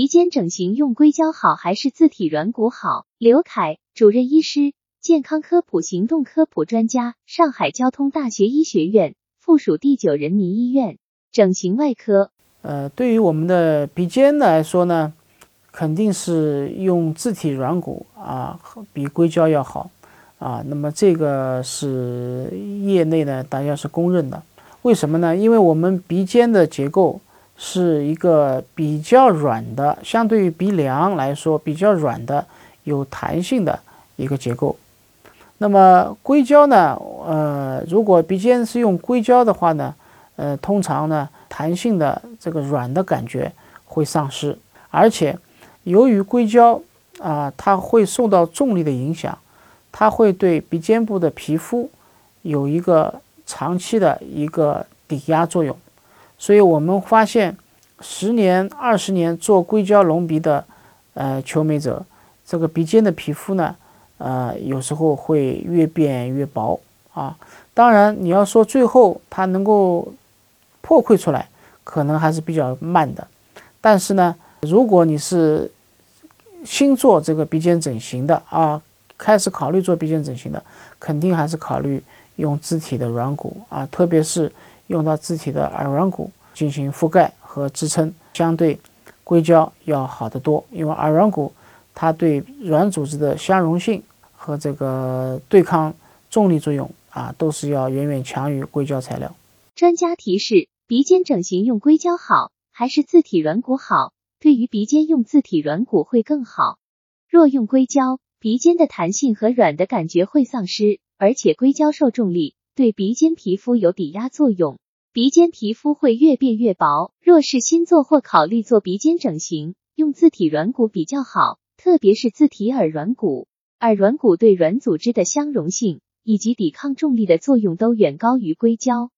鼻尖整形用硅胶好还是自体软骨好？刘凯，主任医师，健康科普行动科普专家，上海交通大学医学院附属第九人民医院整形外科。呃，对于我们的鼻尖来说呢，肯定是用自体软骨啊，比硅胶要好啊。那么这个是业内呢，大家是公认的。为什么呢？因为我们鼻尖的结构。是一个比较软的，相对于鼻梁来说比较软的、有弹性的一个结构。那么硅胶呢？呃，如果鼻尖是用硅胶的话呢，呃，通常呢，弹性的这个软的感觉会丧失，而且由于硅胶啊，它会受到重力的影响，它会对鼻尖部的皮肤有一个长期的一个抵压作用。所以我们发现，十年、二十年做硅胶隆鼻的，呃，求美者，这个鼻尖的皮肤呢，呃，有时候会越变越薄啊。当然，你要说最后它能够破溃出来，可能还是比较慢的。但是呢，如果你是新做这个鼻尖整形的啊，开始考虑做鼻尖整形的，肯定还是考虑用自体的软骨啊，特别是。用到自体的耳软骨进行覆盖和支撑，相对硅胶要好得多。因为耳软骨它对软组织的相容性和这个对抗重力作用啊，都是要远远强于硅胶材料。专家提示：鼻尖整形用硅胶好还是自体软骨好？对于鼻尖用自体软骨会更好。若用硅胶，鼻尖的弹性和软的感觉会丧失，而且硅胶受重力。对鼻尖皮肤有抵压作用，鼻尖皮肤会越变越薄。若是新做或考虑做鼻尖整形，用自体软骨比较好，特别是自体耳软骨。耳软骨对软组织的相容性以及抵抗重力的作用都远高于硅胶。